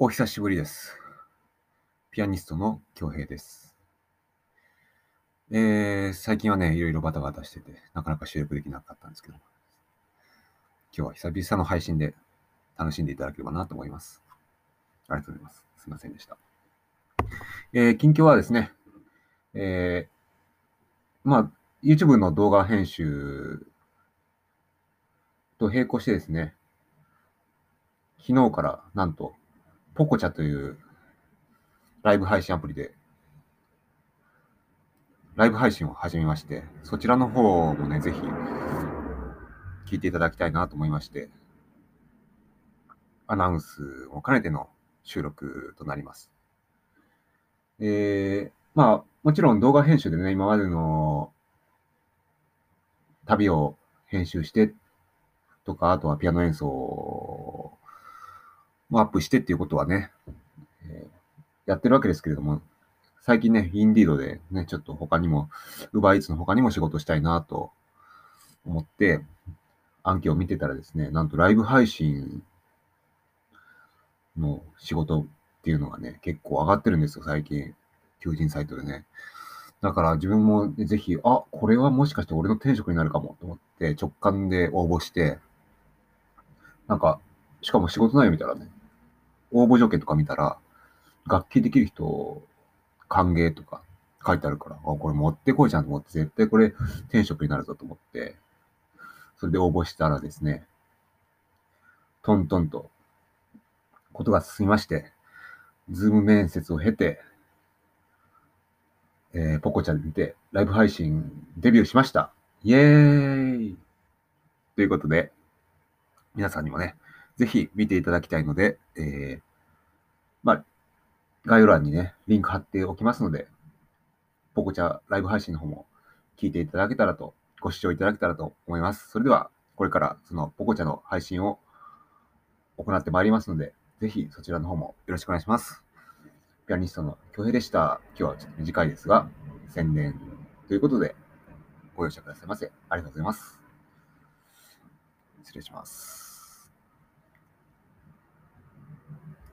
お久しぶりです。ピアニストの京平です。えー、最近はね、いろいろバタバタしてて、なかなか収録できなかったんですけど、今日は久々の配信で楽しんでいただければなと思います。ありがとうございます。すいませんでした。えー、近況はですね、えー、まあ、YouTube の動画編集と並行してですね、昨日からなんと、ポコチャというライブ配信アプリで、ライブ配信を始めまして、そちらの方もね、ぜひ聞いていただきたいなと思いまして、アナウンスを兼ねての収録となります。えー、まあ、もちろん動画編集でね、今までの旅を編集してとか、あとはピアノ演奏もアップしてっていうことはね、えーやってるわけですけれども、最近ね、インディードでね、ちょっと他にも、ウバイーツの他にも仕事したいなと思って、案件を見てたらですね、なんとライブ配信の仕事っていうのがね、結構上がってるんですよ、最近。求人サイトでね。だから自分もぜひ、あ、これはもしかして俺の転職になるかもと思って直感で応募して、なんか、しかも仕事内容見たらね、応募条件とか見たら、楽器できる人、歓迎とか書いてあるから、あ、これ持ってこいじゃんと思って、絶対これ転職になるぞと思って、それで応募したらですね、トントンと、ことが進みまして、ズーム面接を経て、えー、ポコチャにて、ライブ配信デビューしました。イエーイということで、皆さんにもね、ぜひ見ていただきたいので、えー、まあ、概要欄にね、リンク貼っておきますので、ポコチャライブ配信の方も聞いていただけたらと、ご視聴いただけたらと思います。それでは、これからそのポコチャの配信を行ってまいりますので、ぜひそちらの方もよろしくお願いします。ピアニストの京平でした。今日はちょっと短いですが、宣伝ということで、ご容赦くださいませ。ありがとうございます。失礼します。